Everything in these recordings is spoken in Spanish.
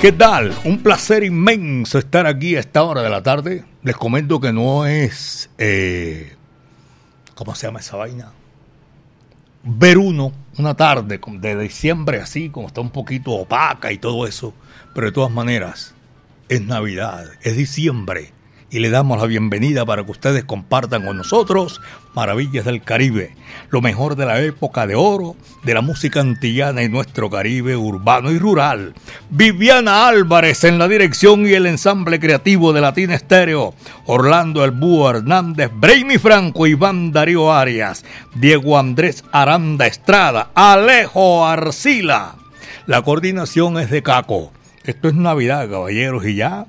¿Qué tal? Un placer inmenso estar aquí a esta hora de la tarde. Les comento que no es... Eh, ¿Cómo se llama esa vaina? Ver uno una tarde de diciembre así, como está un poquito opaca y todo eso. Pero de todas maneras, es Navidad, es diciembre y le damos la bienvenida para que ustedes compartan con nosotros Maravillas del Caribe, lo mejor de la época de oro de la música antillana y nuestro Caribe urbano y rural. Viviana Álvarez en la dirección y el ensamble creativo de Latina Estéreo, Orlando El Búho Hernández, Brainy Franco, Iván Darío Arias, Diego Andrés Aranda Estrada, Alejo Arcila. La coordinación es de Caco. Esto es Navidad, caballeros, y ya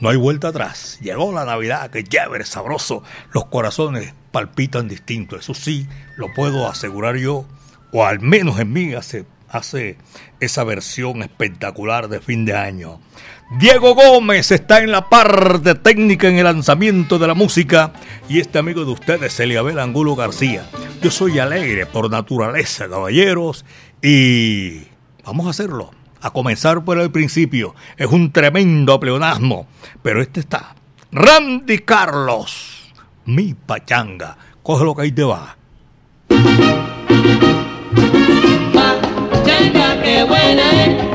no hay vuelta atrás. Llegó la Navidad, que chévere, sabroso. Los corazones palpitan distinto. Eso sí, lo puedo asegurar yo, o al menos en mí hace, hace esa versión espectacular de fin de año. Diego Gómez está en la parte técnica en el lanzamiento de la música y este amigo de ustedes, Eliabel Angulo García. Yo soy alegre por naturaleza, caballeros, y vamos a hacerlo a comenzar por el principio. Es un tremendo pleonasmo, pero este está. Randy Carlos, mi pachanga. Coge lo que ahí te va. Pachanga, qué buena es.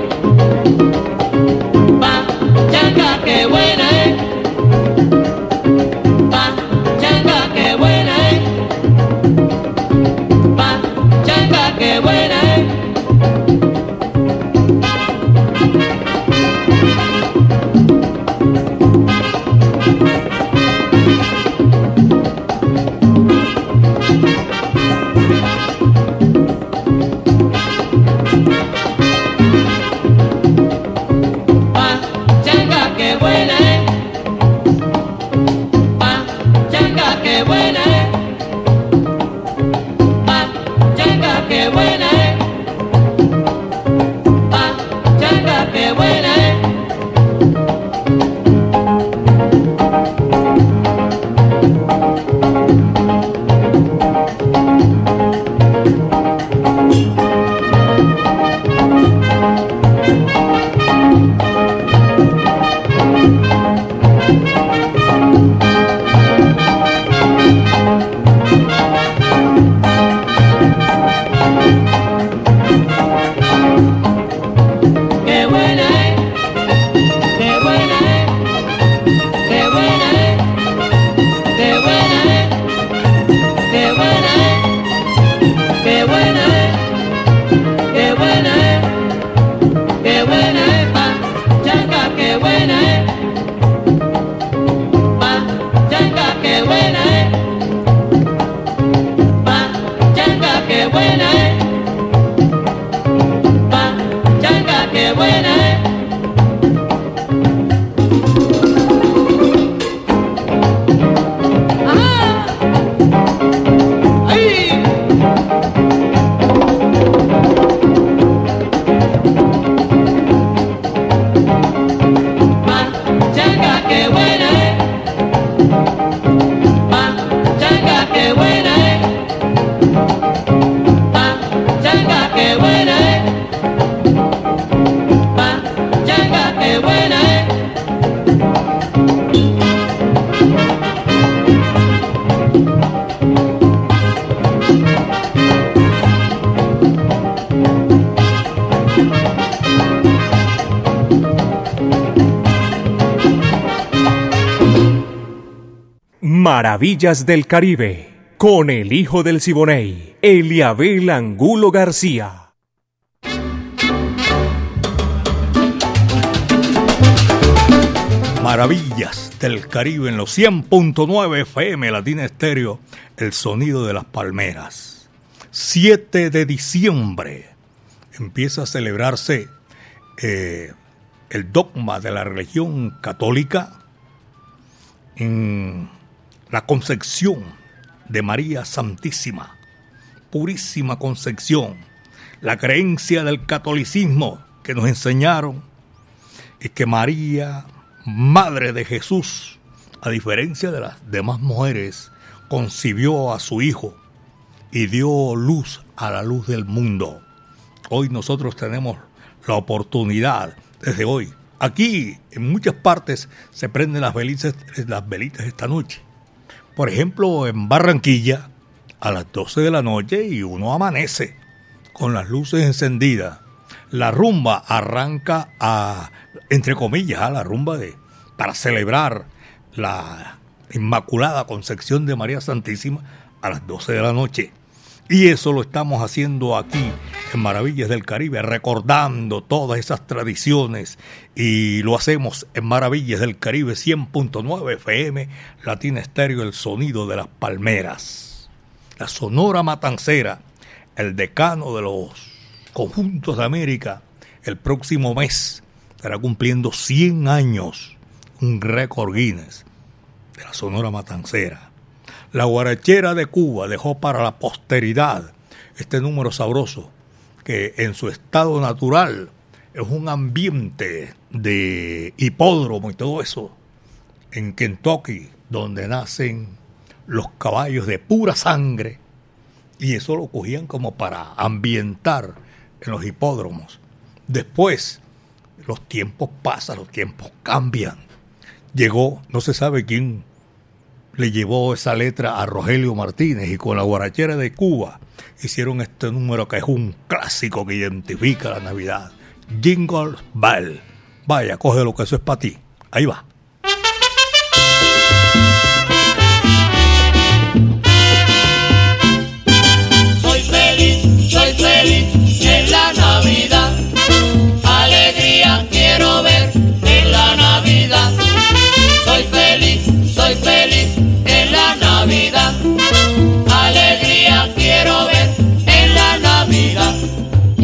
Maravillas del Caribe, con el hijo del Siboney, Eliabel Angulo García. Maravillas del Caribe en los 100.9 FM Latina Estéreo, el sonido de las palmeras. 7 de diciembre empieza a celebrarse eh, el dogma de la religión católica en la concepción de María Santísima, purísima concepción, la creencia del catolicismo que nos enseñaron es que María, madre de Jesús, a diferencia de las demás mujeres, concibió a su hijo y dio luz a la luz del mundo. Hoy nosotros tenemos la oportunidad, desde hoy, aquí en muchas partes se prenden las velitas, las velitas esta noche. Por ejemplo, en Barranquilla, a las 12 de la noche y uno amanece con las luces encendidas. La rumba arranca a, entre comillas, a la rumba de, para celebrar la Inmaculada Concepción de María Santísima a las 12 de la noche. Y eso lo estamos haciendo aquí en Maravillas del Caribe, recordando todas esas tradiciones. Y lo hacemos en Maravillas del Caribe 100.9 FM, Latina Estéreo, el sonido de las palmeras. La Sonora Matancera, el decano de los conjuntos de América, el próximo mes estará cumpliendo 100 años, un récord Guinness de la Sonora Matancera. La guarachera de Cuba dejó para la posteridad este número sabroso que en su estado natural es un ambiente de hipódromo y todo eso en Kentucky donde nacen los caballos de pura sangre y eso lo cogían como para ambientar en los hipódromos. Después los tiempos pasan, los tiempos cambian. Llegó, no se sabe quién le llevó esa letra a Rogelio Martínez y con la guarachera de Cuba hicieron este número que es un clásico que identifica la Navidad. Jingle Bell. Vaya, coge lo que eso es para ti. Ahí va.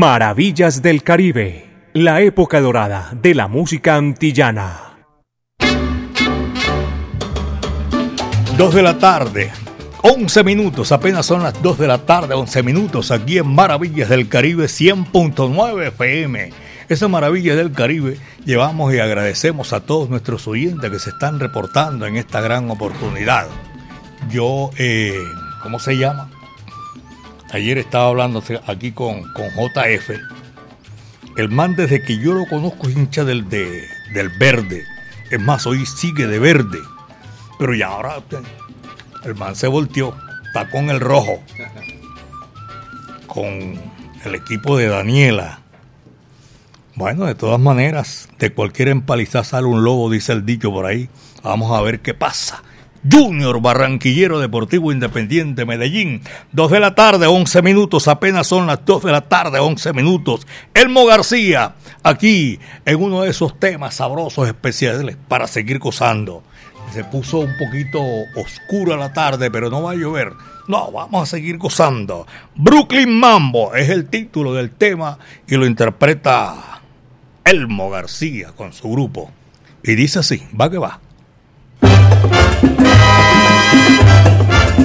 Maravillas del Caribe, la época dorada de la música antillana. Dos de la tarde, 11 minutos, apenas son las 2 de la tarde, 11 minutos, aquí en Maravillas del Caribe 100.9 FM. Esa Maravillas del Caribe llevamos y agradecemos a todos nuestros oyentes que se están reportando en esta gran oportunidad. yo, eh, ¿cómo se llama? Ayer estaba hablando aquí con, con JF. El man desde que yo lo conozco es hincha del, de- del verde. Es más, hoy sigue de verde. Pero ya ahora el man se volteó. Está con el rojo. Con el equipo de Daniela. Bueno, de todas maneras, de cualquier empalizada sale un lobo, dice el dicho por ahí. Vamos a ver qué pasa. Junior Barranquillero Deportivo Independiente Medellín. 2 de la tarde, 11 minutos. Apenas son las 2 de la tarde, 11 minutos. Elmo García, aquí en uno de esos temas sabrosos especiales para seguir gozando. Se puso un poquito oscura la tarde, pero no va a llover. No, vamos a seguir gozando. Brooklyn Mambo es el título del tema y lo interpreta Elmo García con su grupo. Y dice así, va que va. えっ?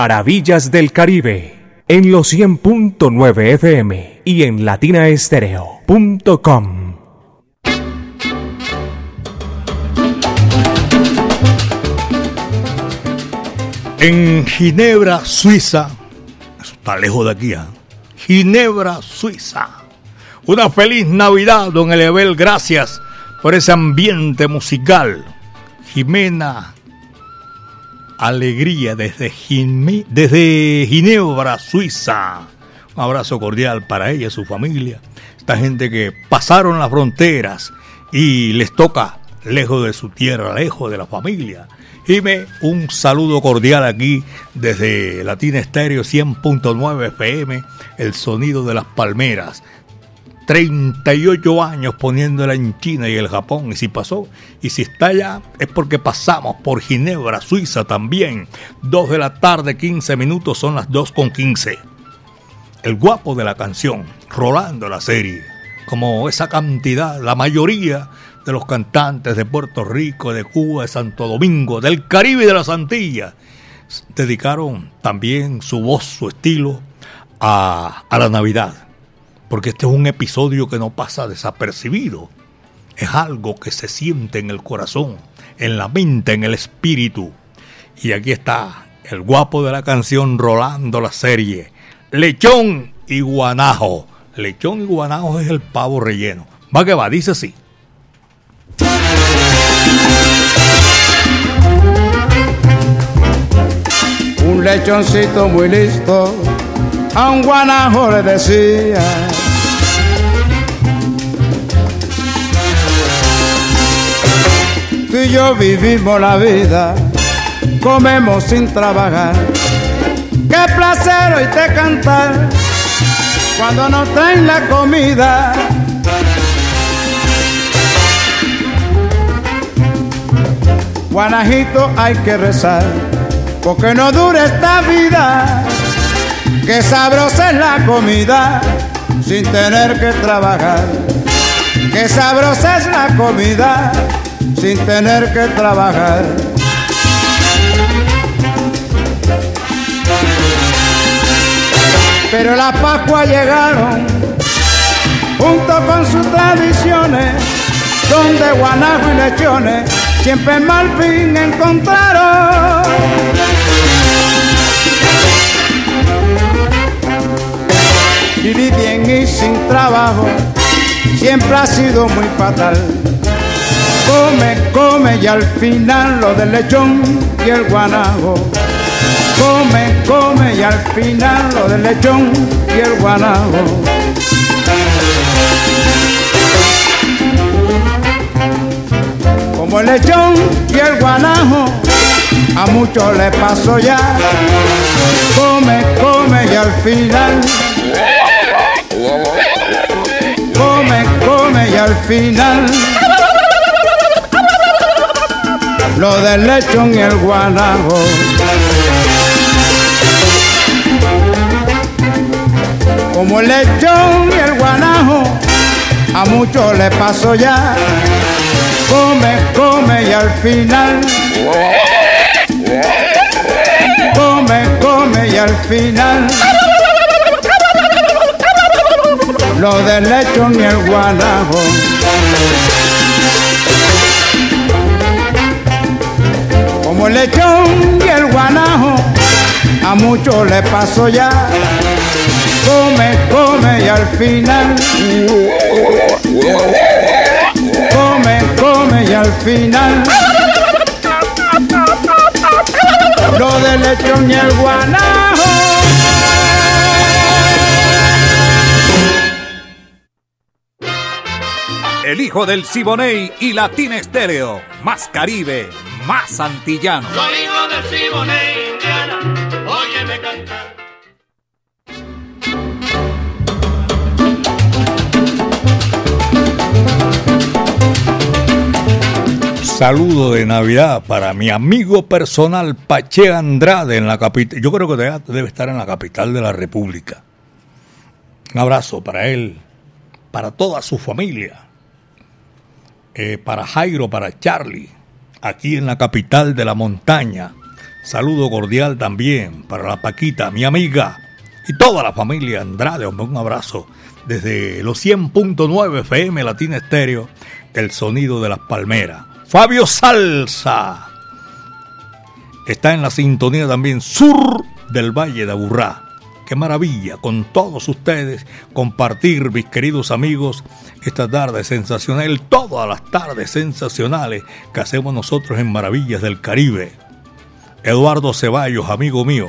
Maravillas del Caribe en los 100.9 FM y en latinaestereo.com. En Ginebra, Suiza, está lejos de aquí, ¿ah? Ginebra, Suiza. Una feliz Navidad, don Elebel, gracias por ese ambiente musical. Jimena, alegría desde, Gine- desde Ginebra, Suiza. Un abrazo cordial para ella y su familia. Esta gente que pasaron las fronteras y les toca lejos de su tierra, lejos de la familia. Jime, un saludo cordial aquí desde Latina Estéreo 100.9 FM, el sonido de las palmeras. 38 años poniéndola en China y el Japón. Y si pasó, y si está allá, es porque pasamos por Ginebra, Suiza también. 2 de la tarde, 15 minutos, son las 2 con 15. El guapo de la canción, Rolando la serie. Como esa cantidad, la mayoría de los cantantes de Puerto Rico, de Cuba, de Santo Domingo, del Caribe y de las Antillas, dedicaron también su voz, su estilo a, a la Navidad porque este es un episodio que no pasa desapercibido. Es algo que se siente en el corazón, en la mente, en el espíritu. Y aquí está el guapo de la canción rolando la serie. Lechón y guanajo. Lechón y guanajo es el pavo relleno. Va que va, dice así. Un lechoncito muy listo a un guanajo le decía. Tú y yo vivimos la vida, comemos sin trabajar. Qué placer hoy te cantar cuando nos traen la comida. Guanajito hay que rezar, porque no dure esta vida. Qué sabrosa es la comida sin tener que trabajar. Qué sabrosa es la comida sin tener que trabajar. Pero las Pascua llegaron junto con sus tradiciones, donde guanajo y lechones siempre mal fin encontraron. Vivir bien y sin trabajo siempre ha sido muy fatal. Come, come y al final lo del lechón y el guanajo. Come, come y al final lo del lechón y el guanajo. Como el lechón y el guanajo, a muchos le pasó ya. Come, come y al final. Come, come y al final. Lo del lechón y el guanajo. Como el lechón y el guanajo, a muchos le pasó ya. Come, come y al final. Come, come y al final. Lo del lechón y el guanajo. Lechón y el guanajo, a muchos le pasó ya. Come, come y al final. Come, come y al final. Lo del lechón y el guanajo. El hijo del Siboney y Latina Estéreo. Más Caribe, más antillano. Soy hijo del Siboney, Indiana, óyeme cantar. Saludo de Navidad para mi amigo personal Pache Andrade en la capital. Yo creo que debe, debe estar en la capital de la República. Un abrazo para él, para toda su familia, eh, para Jairo, para Charlie, aquí en la capital de la montaña. Saludo cordial también para la Paquita, mi amiga, y toda la familia Andrade. Un abrazo desde los 100.9 FM Latina Estéreo, el sonido de las palmeras. Fabio Salsa está en la sintonía también sur del Valle de Aburrá. Qué maravilla con todos ustedes compartir, mis queridos amigos, esta tarde sensacional, todas las tardes sensacionales que hacemos nosotros en Maravillas del Caribe. Eduardo Ceballos, amigo mío,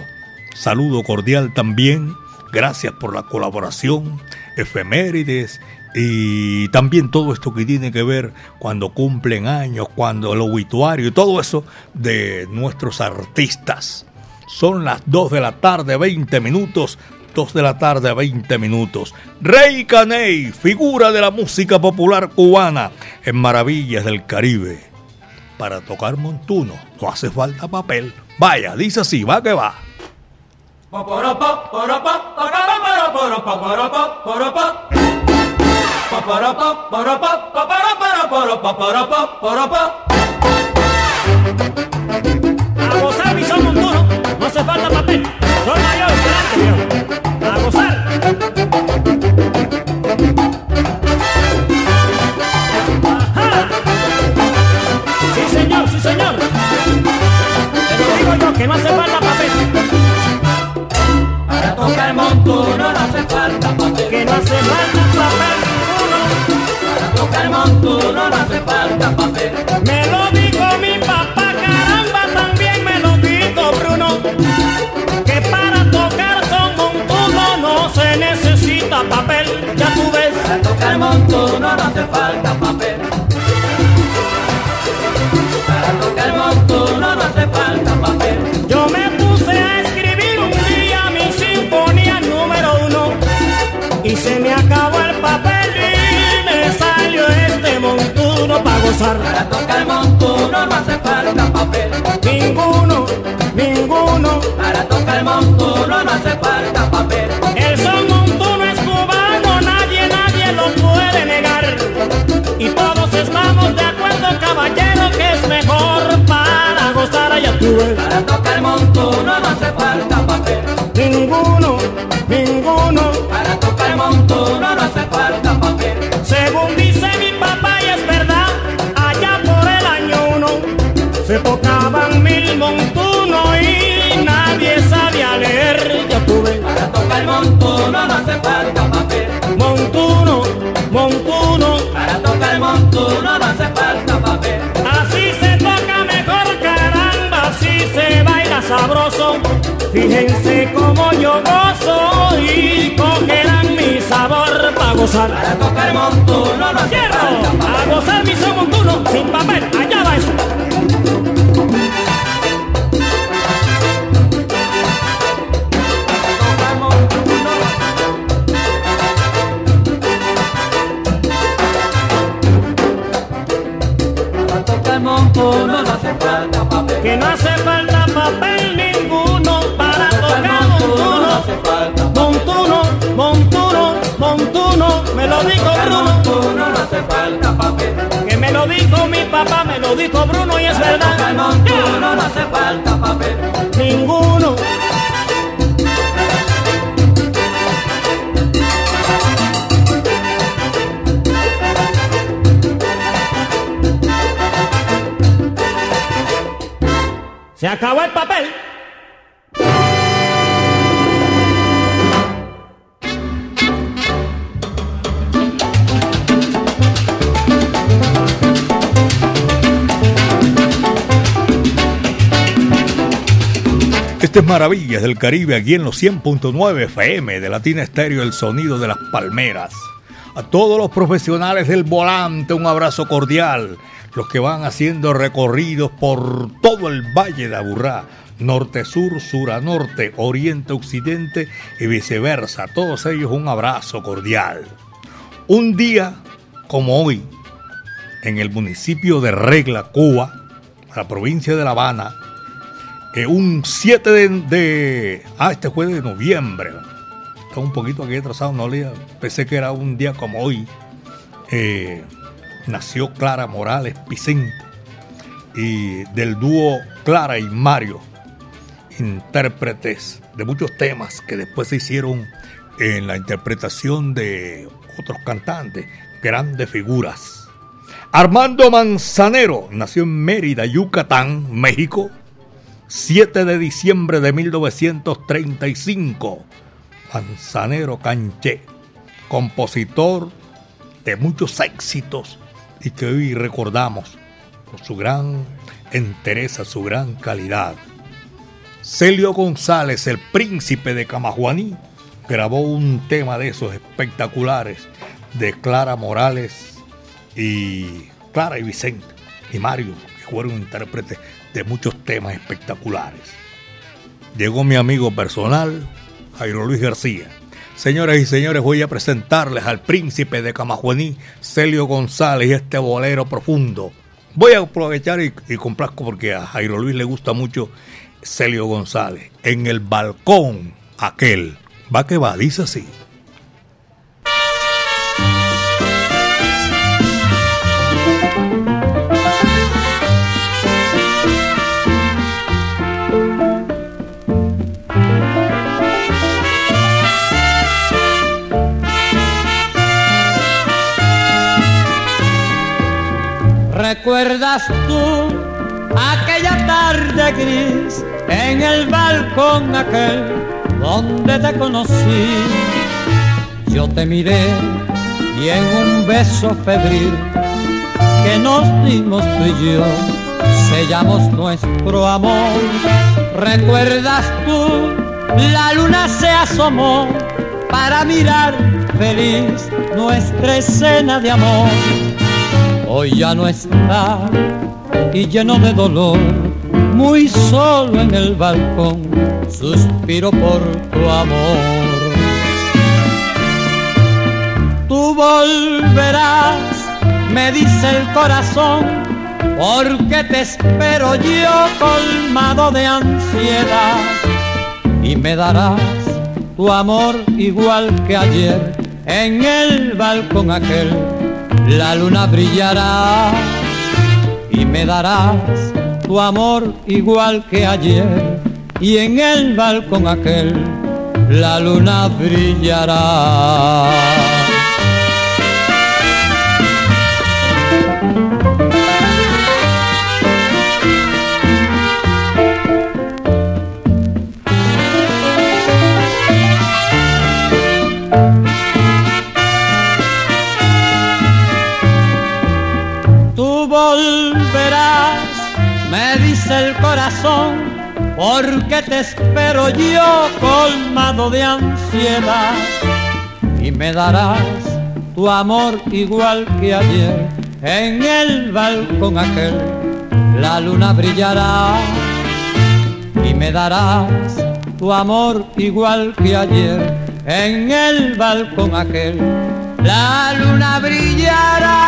saludo cordial también. Gracias por la colaboración, efemérides y también todo esto que tiene que ver cuando cumplen años, cuando el obituario y todo eso de nuestros artistas. Son las 2 de la tarde, 20 minutos. 2 de la tarde, 20 minutos. Rey Caney, figura de la música popular cubana en Maravillas del Caribe. Para tocar montuno no hace falta papel. Vaya, dice así, va que va hace falta papel. Soy mayor, grande, viejo. A gozar. sí señor. sí señor te lo digo yo que no hace falta papel. Para tocar montuno no hace falta papel. Que no hace falta papel. Para tocar montuno no hace falta. Papel, ya tú ves. Para tocar montuno no hace falta papel. Para tocar montuno no hace falta papel. Yo me puse a escribir un día mi sinfonía número uno y se me acabó el papel y me salió este montuno para gozar. Para tocar montuno no hace falta papel. Ninguno. Para tocar montuno no hace falta papel. Ninguno, ninguno. Para tocar montuno no hace falta papel. Según dice mi papá y es verdad, allá por el año uno se tocaban mil montunos y nadie sabía leer, ya tuve. Para tocar montuno no hace falta papel. Montuno, montuno, Para tocar montuno sabroso. Fíjense cómo yo gozo y cogerán mi sabor para gozar. Para tocar montuno no hace Quiero falta a papel. gozar mi son montuno sin papel, allá va eso. Me lo dijo Bruno. montuno no hace falta papel. Que me lo dijo mi papá, me lo dijo Bruno y es Para tocar verdad. montuno no hace falta papel. Ninguno. Se acabó el papel. Maravillas del Caribe, aquí en los 100.9 FM de Latina Estéreo, el sonido de las palmeras. A todos los profesionales del volante, un abrazo cordial. Los que van haciendo recorridos por todo el Valle de Aburrá, norte-sur, sur a norte, oriente-occidente y viceversa. A todos ellos un abrazo cordial. Un día como hoy, en el municipio de Regla, Cuba, la provincia de La Habana, eh, un 7 de, de- Ah, este fue de noviembre. Está un poquito aquí atrasado, no leía. Pensé que era un día como hoy. eh, nació Clara Morales Picente. Y del dúo Clara y Mario, intérpretes de muchos temas que después se hicieron en la interpretación de otros cantantes, grandes figuras. Armando Manzanero nació en Mérida, Yucatán, México, 7 de diciembre de 1935. Manzanero Canché, compositor de muchos éxitos y que hoy recordamos por su gran entereza, su gran calidad. Celio González, el príncipe de Camajuaní, grabó un tema de esos espectaculares de Clara Morales y Clara y Vicente y Mario, que fueron intérpretes de muchos temas espectaculares. Llegó mi amigo personal, Jairo Luis García. Señoras y señores, voy a presentarles al príncipe de Camajuaní, Celio González, y este bolero profundo. Voy a aprovechar y, y complazco porque a Jairo Luis le gusta mucho Celio González. En el balcón aquel. Va que va, dice así. ¿Recuerdas tú aquella tarde gris en el balcón aquel donde te conocí? Yo te miré y en un beso febril que nos dimos tú y yo sellamos nuestro amor. ¿Recuerdas tú? La luna se asomó para mirar feliz nuestra escena de amor. Hoy ya no está y lleno de dolor, muy solo en el balcón, suspiro por tu amor. Tú volverás, me dice el corazón, porque te espero yo colmado de ansiedad y me darás tu amor igual que ayer en el balcón aquel la luna brillará y me darás tu amor igual que ayer y en el balcón aquel la luna brillará. El corazón, porque te espero yo colmado de ansiedad. Y me darás tu amor igual que ayer en el balcón aquel la luna brillará. Y me darás tu amor igual que ayer en el balcón aquel la luna brillará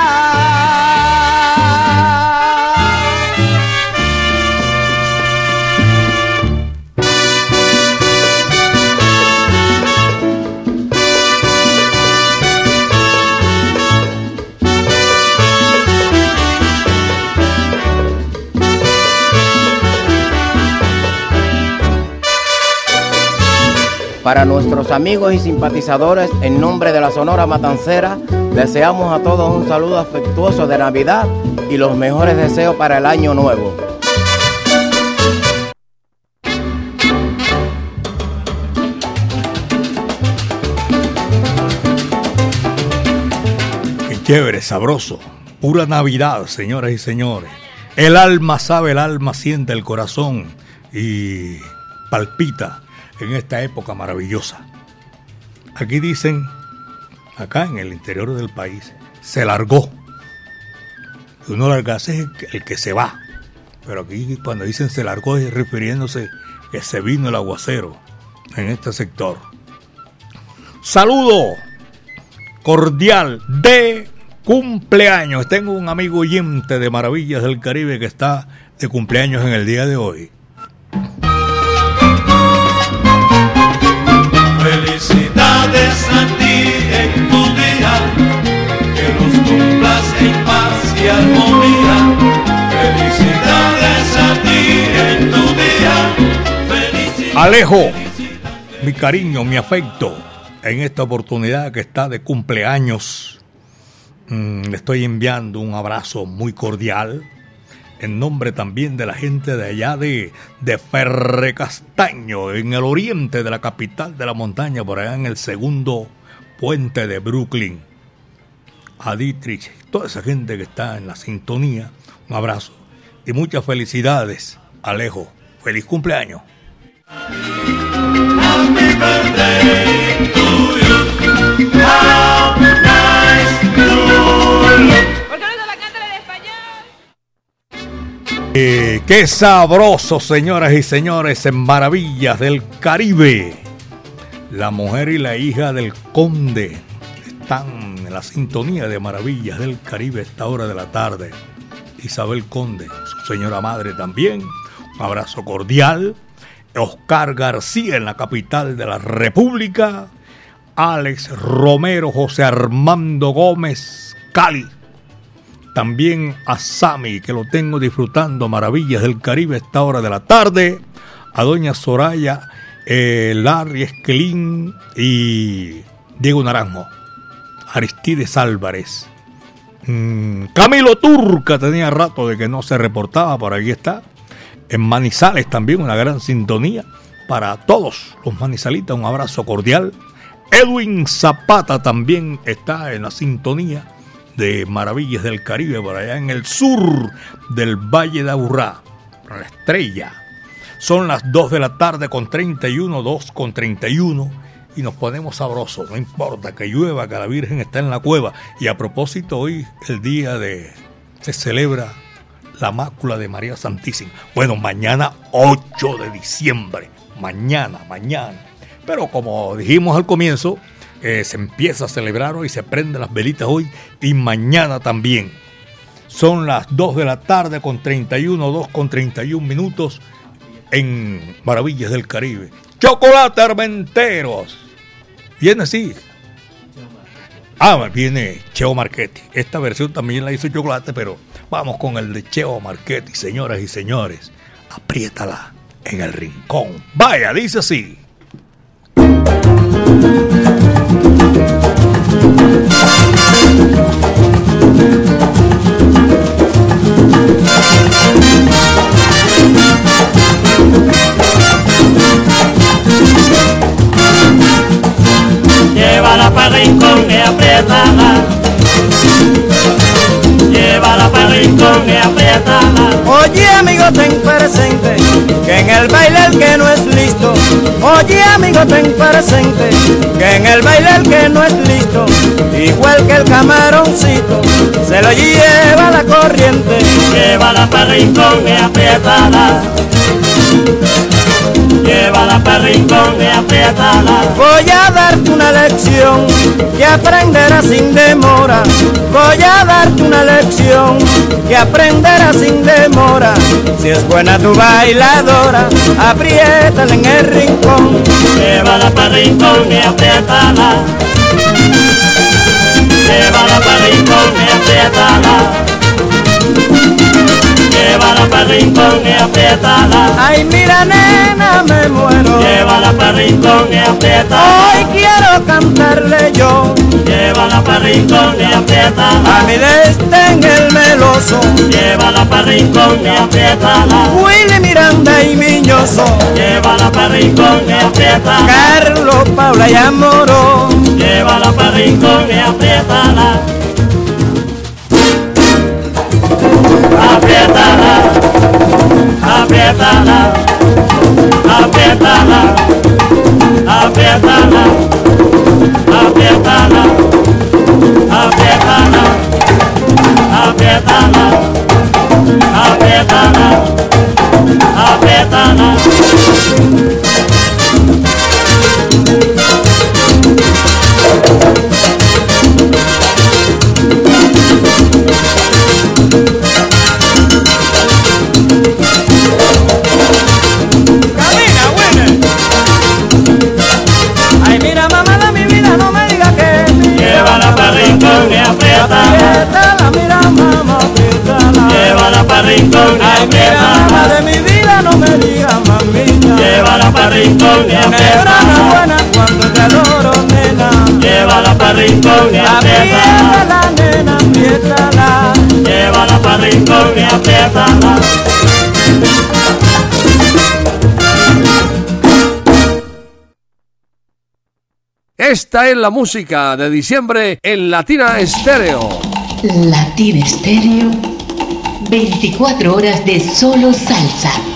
Para nuestros amigos y simpatizadores, en nombre de la Sonora Matancera, deseamos a todos un saludo afectuoso de Navidad y los mejores deseos para el año nuevo. Qué chévere, sabroso. Pura Navidad, señoras y señores. El alma sabe, el alma siente el corazón y palpita en esta época maravillosa. Aquí dicen, acá en el interior del país, se largó. Uno largarse es el que se va. Pero aquí cuando dicen se largó es refiriéndose que se vino el aguacero en este sector. Saludo cordial de cumpleaños. Tengo un amigo oyente de Maravillas del Caribe que está de cumpleaños en el día de hoy. En tu día, que los cumplas en paz y armonía. Felicidades a ti en tu día. Alejo, mi cariño, mi afecto, en esta oportunidad que está de cumpleaños, mm, le estoy enviando un abrazo muy cordial en nombre también de la gente de allá de, de Ferre Castaño, en el oriente de la capital de la montaña, por allá en el segundo puente de Brooklyn. A Dietrich, toda esa gente que está en la sintonía, un abrazo y muchas felicidades, Alejo. Feliz cumpleaños. Happy birthday to you. How nice to look. Eh, qué sabroso, señoras y señores, en Maravillas del Caribe. La mujer y la hija del conde están en la sintonía de Maravillas del Caribe a esta hora de la tarde. Isabel Conde, su señora madre también. Un abrazo cordial. Oscar García en la capital de la República. Alex Romero, José Armando Gómez, Cali. También a Sami, que lo tengo disfrutando maravillas del Caribe a esta hora de la tarde. A doña Soraya, eh, Larry Esquelín y Diego Naranjo. Aristides Álvarez. Mm, Camilo Turca tenía rato de que no se reportaba, por ahí está. En Manizales también una gran sintonía. Para todos los manizalitas un abrazo cordial. Edwin Zapata también está en la sintonía de Maravillas del Caribe, por allá en el sur del Valle de Aburrá, la estrella. Son las 2 de la tarde con 31, 2 con 31, y nos ponemos sabrosos. No importa que llueva, que la Virgen está en la cueva. Y a propósito, hoy el día de... se celebra la mácula de María Santísima. Bueno, mañana 8 de diciembre. Mañana, mañana. Pero como dijimos al comienzo, eh, se empieza a celebrar hoy, se prenden las velitas hoy y mañana también. Son las 2 de la tarde con 31, 2 con 31 minutos en Maravillas del Caribe. Chocolate Armenteros. Viene así. Ah, viene Cheo Marchetti. Esta versión también la hizo Chocolate, pero vamos con el de Cheo Marchetti, señoras y señores. Apriétala en el rincón. Vaya, dice así. Llévala para rincón y apriétala. Llévala para rincón y apriétala. Oye amigo ten presente que en el baile el que no es listo. Oye amigo ten presente que en el baile el que no es listo. Igual que el camaroncito se lo lleva la corriente. Llévala para rincón y apriétala. Llévala para rincón y apriétala. Voy a darte una lección que aprenderás sin demora. Voy a darte una lección que aprenderás sin demora. Si es buena tu bailadora, apriétala en el rincón. Llévala para rincón y apriétala. Llévala para rincón y apriétala. Llévala para rincón y apriétala. Ay, mira nena, me muero. Llévala para rincón y apriétala. Hoy quiero cantarle yo. Llévala para rincón y apriétala. A mi en el meloso. Llévala para rincón y apriétala. Willy Miranda y Miñoso. Llévala para rincón y apriétala. Carlos, Paula y Amoró. Llévala para rincón y. Apriétala, aperta lá, aperta lá, aperta lá, aperta lá, aperta lá, aperta lá, aperta lá. Rincón apriétala. buena cuando te adoro, nena. Llévala para rincón y apriétala. Nena, apriétala. Llévala para rincón y apriétala. Esta es la música de diciembre en Latina Estéreo. Latina Estéreo, 24 horas de solo salsa.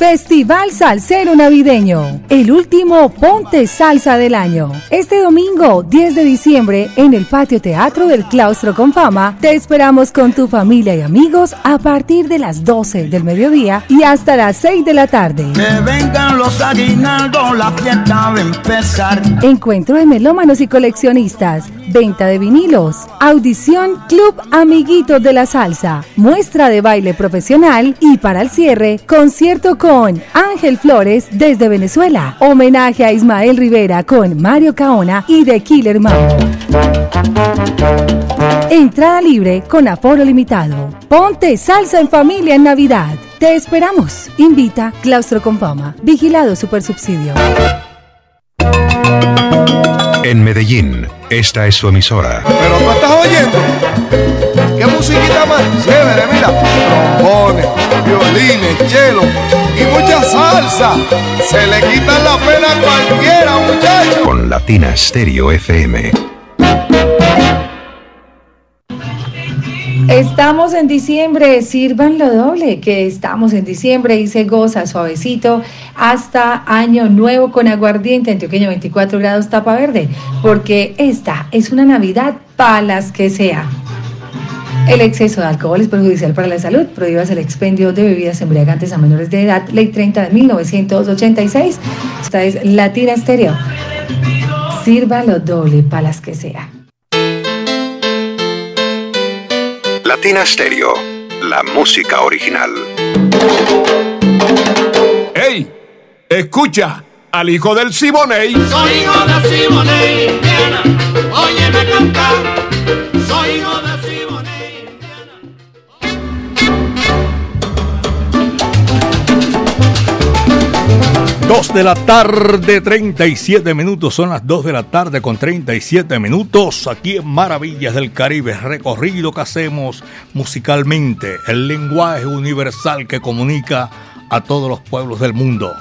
Festival Salsero Navideño, el último Ponte Salsa del año. Este domingo, 10 de diciembre, en el Patio Teatro del Claustro con Fama, te esperamos con tu familia y amigos a partir de las 12 del mediodía y hasta las 6 de la tarde. Que vengan los aguinaldos, la fiesta va a empezar. Encuentro de melómanos y coleccionistas, venta de vinilos, audición Club Amiguitos de la Salsa, muestra de baile profesional y para el cierre, concierto con Ángel Flores desde Venezuela, homenaje a Ismael Rivera con Mario Caona y The Killer Mambo. Entrada libre con aforo limitado. Ponte salsa en familia en Navidad. Te esperamos. Invita Claustro con Fama. Vigilado Supersubsidio. En Medellín, esta es su emisora. Pero tú estás oyendo. ¿Qué musiquita más chévere? Mira, trombones, violines, cello y mucha salsa. Se le quitan la pena a cualquiera, muchachos. Con Latina Stereo FM. Estamos en diciembre, sirvan lo doble, que estamos en diciembre y se goza suavecito hasta año nuevo con aguardiente antioqueño 24 grados tapa verde, porque esta es una Navidad para las que sea. El exceso de alcohol es perjudicial para la salud. Prohíbas el expendio de bebidas embriagantes a menores de edad. Ley 30 de 1986. Esta es Latina Estéreo. Sírvalo doble para las que sea. Latina Stereo, la música original. ¡Ey! Escucha al hijo del Siboney. Soy hijo de Simone, Indiana, óyeme cantar. 2 de la tarde, 37 minutos. Son las 2 de la tarde con 37 minutos. Aquí en Maravillas del Caribe, recorrido que hacemos musicalmente, el lenguaje universal que comunica a todos los pueblos del mundo.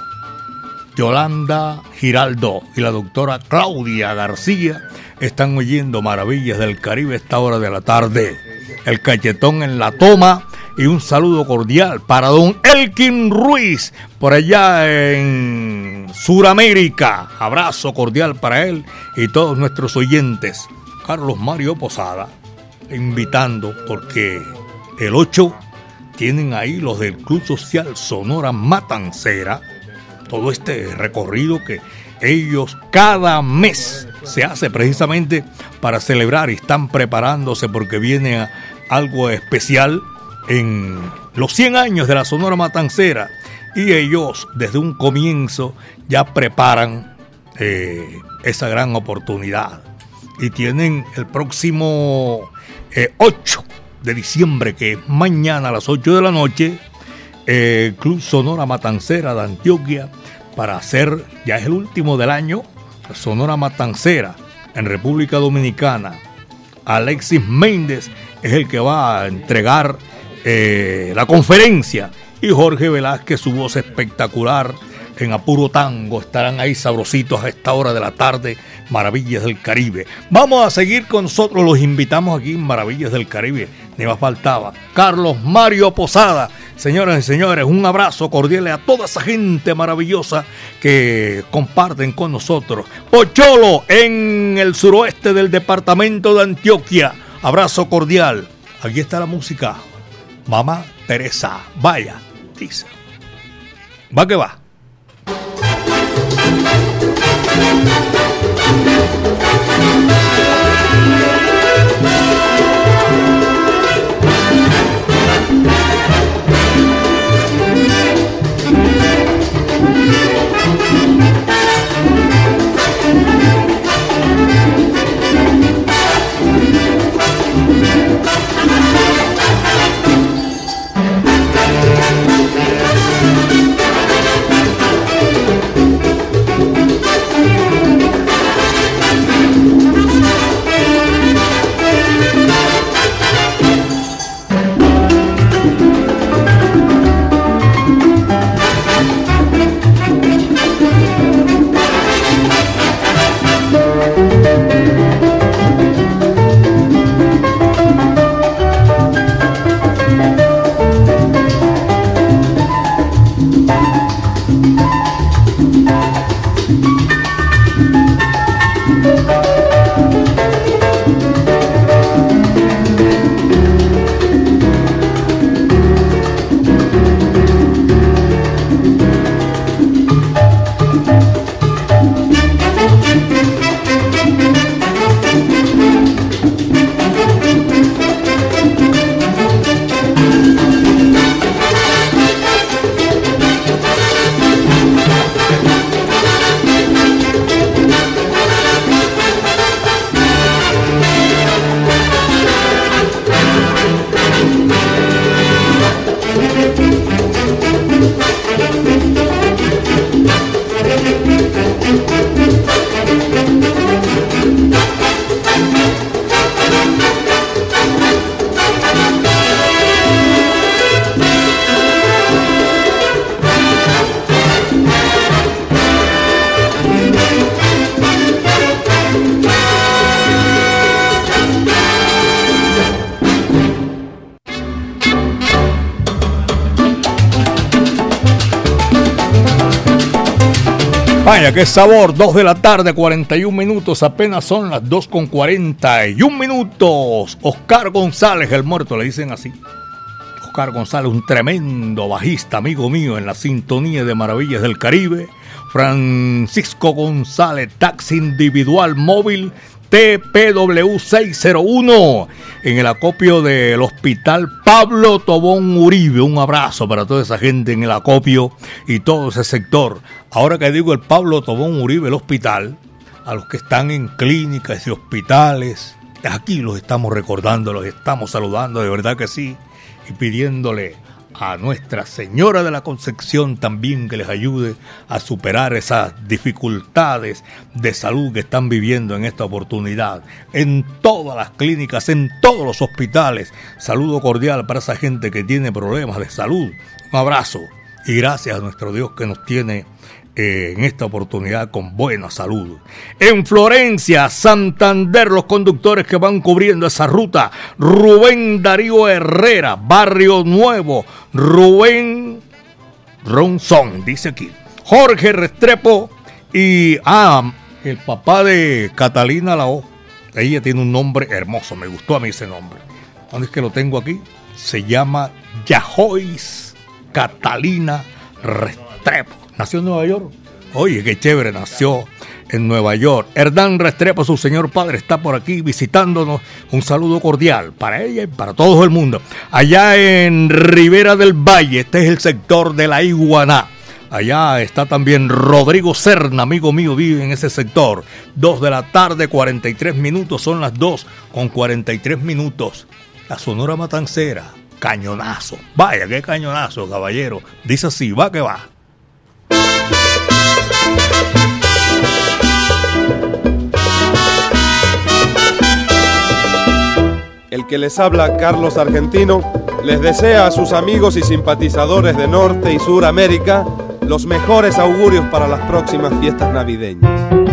Yolanda Giraldo y la doctora Claudia García están oyendo Maravillas del Caribe a esta hora de la tarde. El cachetón en la toma y un saludo cordial para don Elkin Ruiz por allá en Suramérica. Abrazo cordial para él y todos nuestros oyentes. Carlos Mario Posada invitando porque el 8 tienen ahí los del Club Social Sonora Matancera todo este recorrido que ellos cada mes se hace precisamente para celebrar y están preparándose porque viene algo especial en los 100 años de la Sonora Matancera y ellos desde un comienzo ya preparan eh, esa gran oportunidad y tienen el próximo eh, 8 de diciembre que es mañana a las 8 de la noche eh, Club Sonora Matancera de Antioquia para hacer, ya es el último del año, Sonora Matancera en República Dominicana. Alexis Méndez es el que va a entregar eh, la conferencia y Jorge Velázquez, su voz espectacular en Apuro Tango, estarán ahí sabrositos a esta hora de la tarde, Maravillas del Caribe. Vamos a seguir con nosotros, los invitamos aquí en Maravillas del Caribe, ni más faltaba. Carlos Mario Posada, señoras y señores, un abrazo cordial a toda esa gente maravillosa que comparten con nosotros. Pocholo en el suroeste del departamento de Antioquia, abrazo cordial. Aquí está la música. Mamá Teresa, vaya, dice. Va que va. Vaya, qué sabor. 2 de la tarde, 41 minutos. Apenas son las 2 con 41 minutos. Oscar González, el muerto, le dicen así. Oscar González, un tremendo bajista, amigo mío, en la sintonía de Maravillas del Caribe. Francisco González, taxi individual móvil TPW601 en el acopio del Hospital Pablo Tobón Uribe. Un abrazo para toda esa gente en el acopio y todo ese sector. Ahora que digo el Pablo Tobón Uribe, el hospital, a los que están en clínicas y hospitales, aquí los estamos recordando, los estamos saludando, de verdad que sí, y pidiéndole a Nuestra Señora de la Concepción también que les ayude a superar esas dificultades de salud que están viviendo en esta oportunidad. En todas las clínicas, en todos los hospitales. Saludo cordial para esa gente que tiene problemas de salud. Un abrazo y gracias a nuestro Dios que nos tiene eh, en esta oportunidad con buena salud. En Florencia, Santander, los conductores que van cubriendo esa ruta, Rubén Darío Herrera, Barrio Nuevo, Rubén Ronzón, dice aquí, Jorge Restrepo y ah, el papá de Catalina Lao. Ella tiene un nombre hermoso, me gustó a mí ese nombre. ¿Dónde es que lo tengo aquí? Se llama Yahois Catalina Restrepo. Nació en Nueva York. Oye, qué chévere, nació en Nueva York. Hernán Restrepo, su señor padre, está por aquí visitándonos. Un saludo cordial para ella y para todo el mundo. Allá en Ribera del Valle, este es el sector de la Iguaná. Allá está también Rodrigo Serna, amigo mío, vive en ese sector. Dos de la tarde, 43 minutos, son las dos con 43 minutos. La Sonora Matancera, cañonazo. Vaya, qué cañonazo, caballero. Dice así, va que va. El que les habla, Carlos Argentino, les desea a sus amigos y simpatizadores de Norte y Sur América los mejores augurios para las próximas fiestas navideñas.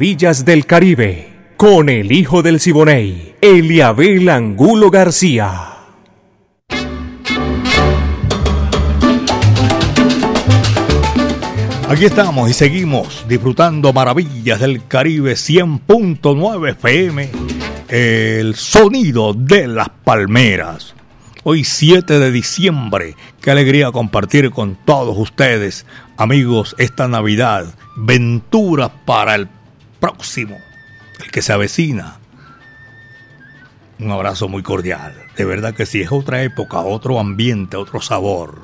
Maravillas del Caribe, con el hijo del Siboney, Eliabel Angulo García. Aquí estamos y seguimos disfrutando maravillas del Caribe 100.9 FM, el sonido de las palmeras. Hoy 7 de diciembre, qué alegría compartir con todos ustedes, amigos, esta Navidad, venturas para el próximo, el que se avecina. Un abrazo muy cordial, de verdad que sí, es otra época, otro ambiente, otro sabor.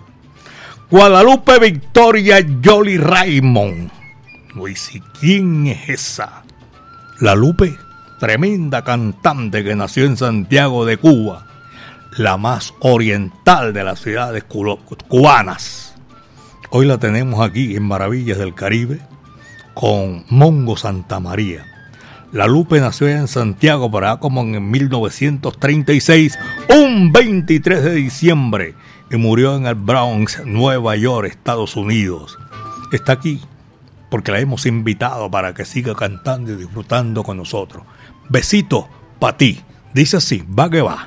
Guadalupe Victoria Jolly Raymond. Luis, ¿y quién es esa? La Lupe, tremenda cantante que nació en Santiago de Cuba, la más oriental de las ciudades cubanas. Hoy la tenemos aquí en Maravillas del Caribe con Mongo Santa María. La Lupe nació en Santiago, para como en 1936, un 23 de diciembre y murió en el Bronx, Nueva York, Estados Unidos. Está aquí porque la hemos invitado para que siga cantando y disfrutando con nosotros. Besito para ti. Dice así, va que va.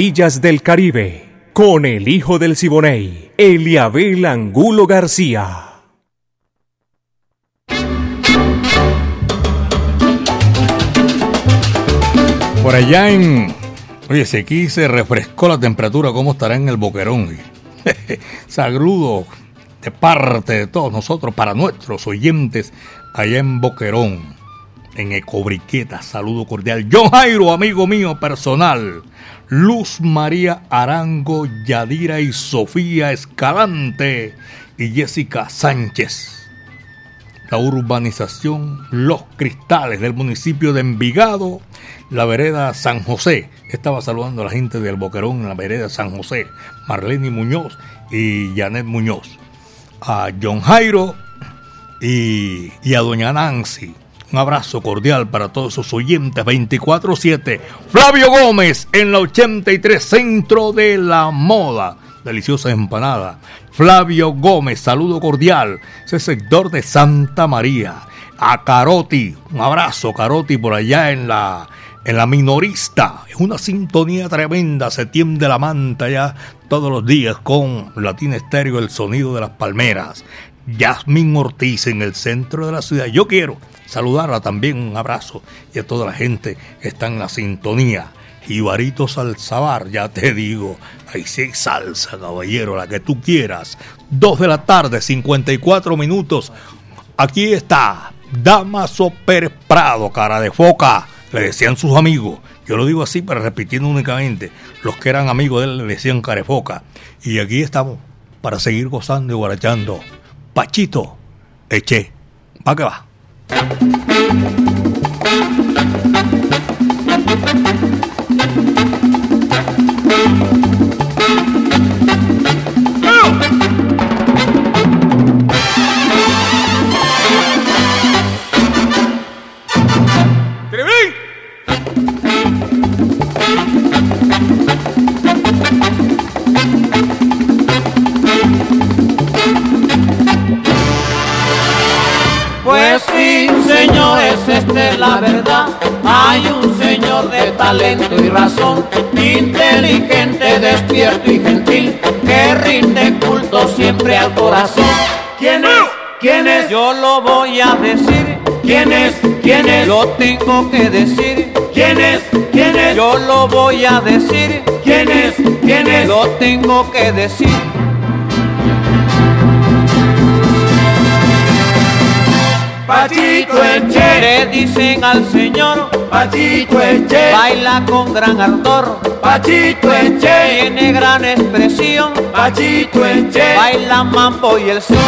Maravillas del Caribe, con el hijo del Siboney, Eliabel Angulo García. Por allá en. Oye, si aquí se refrescó la temperatura, ¿cómo estará en el boquerón? Sagrudo de parte de todos nosotros, para nuestros oyentes, allá en Boquerón, en Ecobriqueta. Saludo cordial. John Jairo, amigo mío personal. Luz María Arango, Yadira y Sofía Escalante y Jessica Sánchez. La urbanización Los Cristales del municipio de Envigado, la vereda San José. Estaba saludando a la gente del Boquerón en la vereda San José, Marlene Muñoz y Janet Muñoz. A John Jairo y, y a Doña Nancy. Un abrazo cordial para todos sus oyentes 24-7. Flavio Gómez en la 83 Centro de la Moda. Deliciosa empanada. Flavio Gómez, saludo cordial. Ese sector de Santa María. A Caroti, un abrazo Caroti por allá en la, en la minorista. Es una sintonía tremenda. Se tiende la manta ya todos los días con Latina Estéreo, el sonido de las palmeras. Yasmín Ortiz en el centro de la ciudad. Yo quiero saludarla también, un abrazo y a toda la gente que está en la sintonía. Ibarito Salzabar, ya te digo, ahí sí salsa, caballero, la que tú quieras. Dos de la tarde, 54 minutos. Aquí está Damaso Pérez Prado, cara de foca, le decían sus amigos. Yo lo digo así, pero repitiendo únicamente, los que eran amigos de él le decían cara de foca. Y aquí estamos para seguir gozando y guarachando. Pachito, eche, va que va. Pues sí, señores, esta es la verdad. Hay un señor de talento y razón, inteligente, despierto y gentil, que rinde culto siempre al corazón. ¿Quién es? ¿Quién? Yo lo voy a decir. ¿Quién es? ¿Quién es? Lo tengo que decir. ¿Quién es? Yo lo voy a decir. ¿Quién es? Lo tengo que decir. Pachito Eche Le dicen al señor Pachito Eche Baila con gran ardor. Pachito Eche Tiene gran expresión. Pachito Eche Baila mambo y el son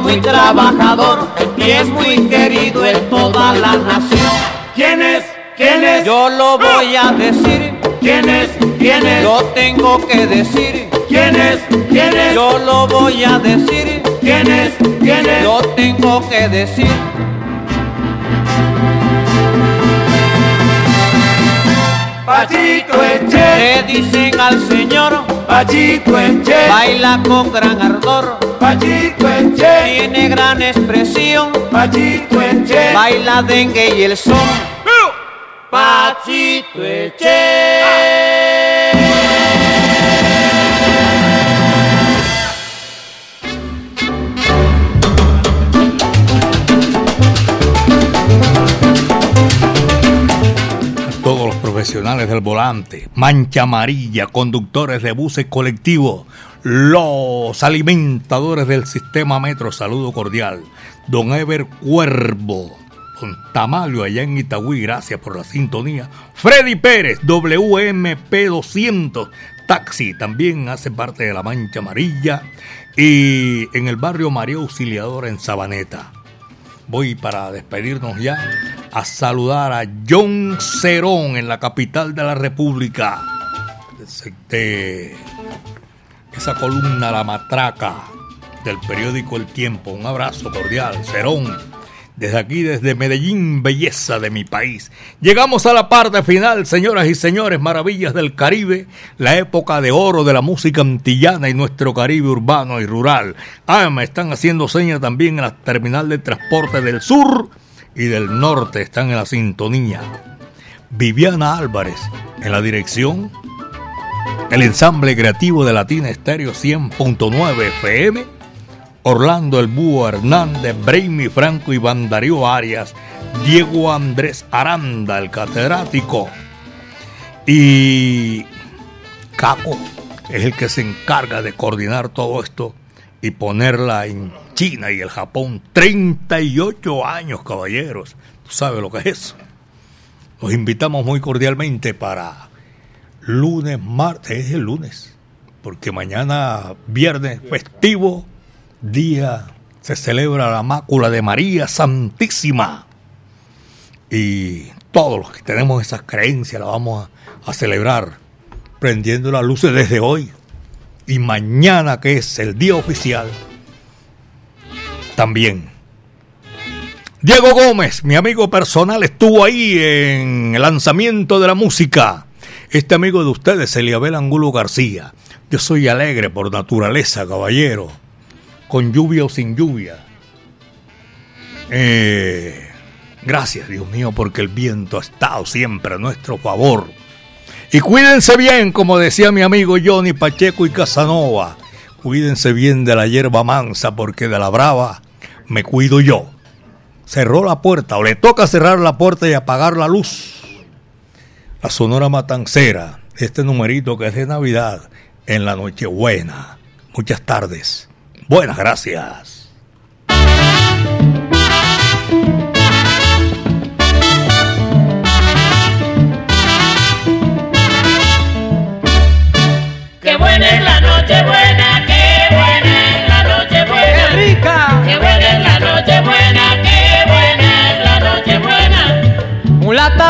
muy trabajador y es muy querido en toda la nación. ¿Quién es? ¿Quién es? Yo lo voy a decir. ¿Quién es? ¿Quién es? Lo tengo que decir. ¿Quién es? ¿Quién es? Yo lo voy a decir. ¿Quién es? ¿Quién es? Lo tengo que decir. Pachito Eche Le dicen al señor Pachito Eche Baila con gran ardor Pachito Eche Tiene gran expresión. Pachito Eche Baila dengue y el son. Pachito Eche todos los profesionales del volante, mancha amarilla, conductores de buses colectivos, los alimentadores del sistema metro, saludo cordial. Don Ever Cuervo, Don Tamalio allá en Itagüí, gracias por la sintonía. Freddy Pérez, WMP 200, taxi, también hace parte de la Mancha Amarilla. Y en el barrio María Auxiliadora en Sabaneta. Voy para despedirnos ya a saludar a John Cerón en la capital de la República. De esa columna La Matraca del periódico El Tiempo. Un abrazo cordial, Cerón. Desde aquí, desde Medellín, belleza de mi país. Llegamos a la parte final, señoras y señores, maravillas del Caribe, la época de oro de la música antillana y nuestro Caribe urbano y rural. Ah, me están haciendo señas también en la terminal de transporte del sur y del norte, están en la sintonía. Viviana Álvarez en la dirección, el ensamble creativo de Latina Estéreo 100.9 FM Orlando El Búho Hernández, Braimi Franco, y Darío Arias, Diego Andrés Aranda, el catedrático, y Capo es el que se encarga de coordinar todo esto y ponerla en China y el Japón. 38 años, caballeros. ¿Tú sabes lo que es eso? Los invitamos muy cordialmente para lunes, martes, es el lunes, porque mañana viernes festivo día se celebra la mácula de María Santísima. Y todos los que tenemos esas creencias la vamos a, a celebrar prendiendo las luces desde hoy. Y mañana, que es el día oficial, también. Diego Gómez, mi amigo personal, estuvo ahí en el lanzamiento de la música. Este amigo de ustedes, Eliabel Angulo García. Yo soy alegre por naturaleza, caballero con lluvia o sin lluvia. Eh, gracias, Dios mío, porque el viento ha estado siempre a nuestro favor. Y cuídense bien, como decía mi amigo Johnny Pacheco y Casanova. Cuídense bien de la hierba mansa, porque de la brava me cuido yo. Cerró la puerta, o le toca cerrar la puerta y apagar la luz. La Sonora Matancera, este numerito que es de Navidad, en la Nochebuena. Muchas tardes. Buenas gracias. Qué buena es la noche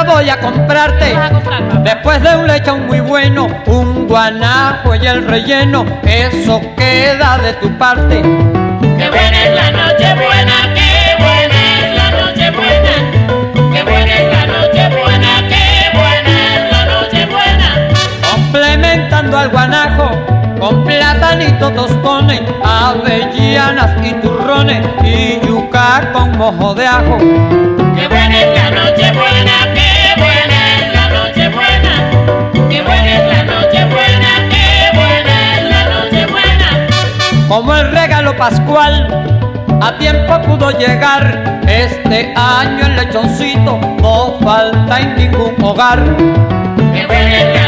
voy a comprarte, después de un lechón muy bueno, un guanajo y el relleno, eso queda de tu parte. Qué buena es la noche buena, qué buena es la noche buena. Qué buena es la noche buena, qué buena es la noche buena. Complementando al guanajo, con platanito tostones, avellanas y turrones, y yuca con mojo de ajo. Qué buena es la noche buena, qué buena es la noche buena. Qué buena es la noche buena, qué buena es la noche buena. Como el regalo pascual, a tiempo pudo llegar. Este año el lechoncito no falta en ningún hogar. Qué buena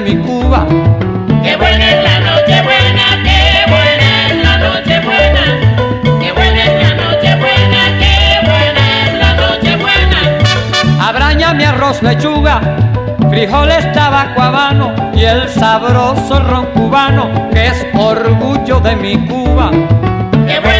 de mi Cuba. Qué buena es la noche buena, qué buena es la noche buena. Qué buena es la noche buena, qué buena es la noche buena. Abraña mi arroz lechuga, frijoles tabaco habano y el sabroso ron cubano que es orgullo de mi Cuba. Qué buena